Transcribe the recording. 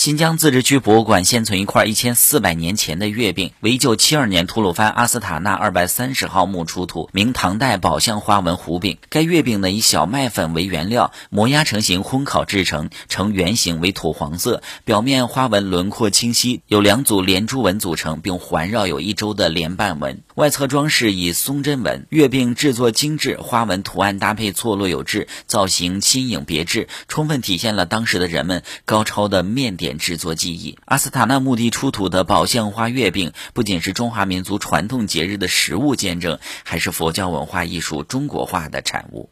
新疆自治区博物馆现存一块一千四百年前的月饼，为一九七二年吐鲁番阿斯塔纳二百三十号墓出土，明唐代宝相花纹糊饼。该月饼呢以小麦粉为原料，磨压成型，烘烤制成，呈圆形，为土黄色，表面花纹轮廓清晰，由两组连珠纹组成，并环绕有一周的连瓣纹。外侧装饰以松针纹。月饼制作精致，花纹图案搭配错落有致，造型新颖别致，充分体现了当时的人们高超的面。点制作技艺，阿斯塔纳墓地出土的宝相花月饼，不仅是中华民族传统节日的食物见证，还是佛教文化艺术中国化的产物。